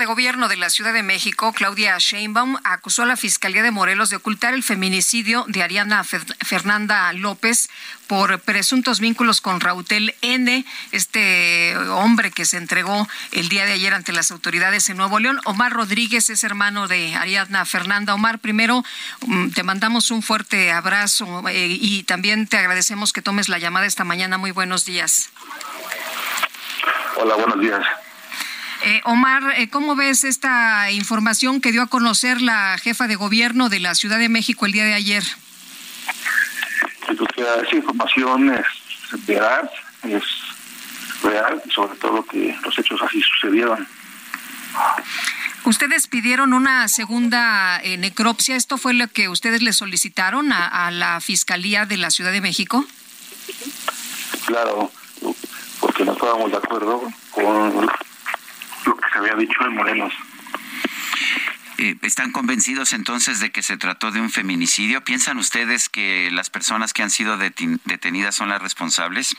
De gobierno de la Ciudad de México, Claudia Sheinbaum, acusó a la Fiscalía de Morelos de ocultar el feminicidio de Ariana Fernanda López por presuntos vínculos con Rautel N, este hombre que se entregó el día de ayer ante las autoridades en Nuevo León. Omar Rodríguez es hermano de Ariadna Fernanda. Omar, primero mm, te mandamos un fuerte abrazo eh, y también te agradecemos que tomes la llamada esta mañana. Muy buenos días. Hola, buenos días. Eh, Omar, eh, ¿cómo ves esta información que dio a conocer la jefa de gobierno de la Ciudad de México el día de ayer? Esa información es veraz, es real y sobre todo que los hechos así sucedieron. Ustedes pidieron una segunda eh, necropsia. ¿Esto fue lo que ustedes le solicitaron a, la Fiscalía de la Ciudad de México? Claro, porque no estábamos de acuerdo con había dicho en Morelos. Eh, ¿Están convencidos entonces de que se trató de un feminicidio? ¿Piensan ustedes que las personas que han sido detenidas son las responsables?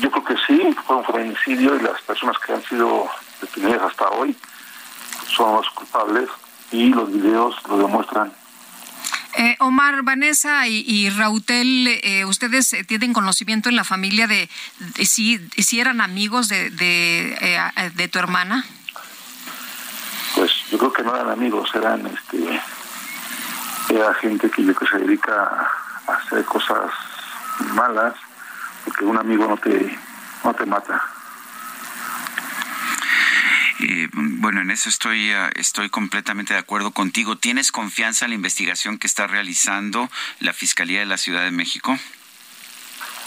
Yo creo que sí, fue un feminicidio y las personas que han sido detenidas hasta hoy son los culpables y los videos lo demuestran. Eh, Omar, Vanessa y, Rautel, eh, ¿ustedes tienen conocimiento en la familia de, si, eran amigos de, de, tu hermana? Pues yo creo que no eran amigos, eran este era gente que, que se dedica a hacer cosas malas, porque un amigo no te, no te mata. Bueno, en eso estoy, ah, estoy completamente de acuerdo contigo. ¿Tienes confianza en la investigación que está realizando la Fiscalía de la Ciudad de México?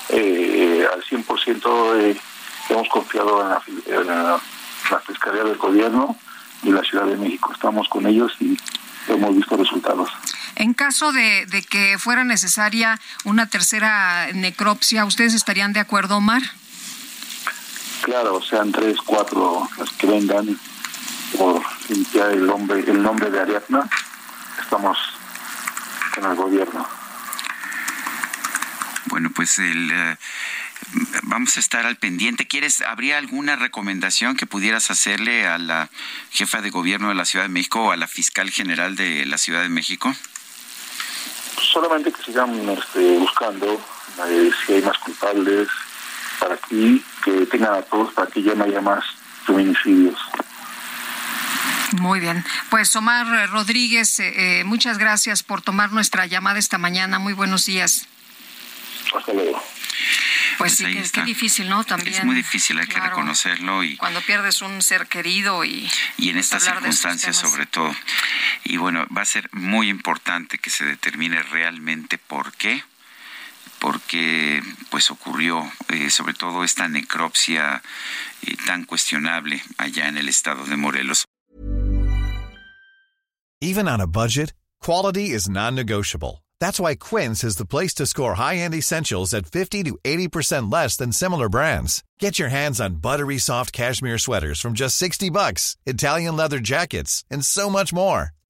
Eh, al 100% eh, hemos confiado en la, Fiscalía del Gobierno y la Ciudad de México. Estamos con ellos y hemos visto resultados. En caso de, de que fuera necesaria una tercera necropsia, ¿ustedes estarían de acuerdo, Omar? Claro, sean tres, cuatro las que vengan por limpiar el nombre, el nombre de Ariadna, estamos en el gobierno. Bueno, pues el, eh, vamos a estar al pendiente. ¿Quieres, habría alguna recomendación que pudieras hacerle a la jefa de gobierno de la Ciudad de México o a la fiscal general de la Ciudad de México? Solamente que sigan este, buscando eh, si hay más culpables, para que, que tengan a todos, para que ya no haya más feminicidios. Muy bien. Pues Omar Rodríguez, eh, eh, muchas gracias por tomar nuestra llamada esta mañana. Muy buenos días. Hasta luego. Pues, sí, que, qué difícil, ¿no? También. Es muy difícil, hay que reconocerlo. y Cuando pierdes un ser querido y... Y en estas circunstancias sobre todo. Y bueno, va a ser muy importante que se determine realmente por qué porque pues ocurrió eh, sobre todo esta necropsia eh, tan cuestionable allá en el estado de Morelos. Even on a budget, quality is non-negotiable. That's why Quince is the place to score high-end essentials at 50 to 80% less than similar brands. Get your hands on buttery soft cashmere sweaters from just 60 bucks, Italian leather jackets, and so much more.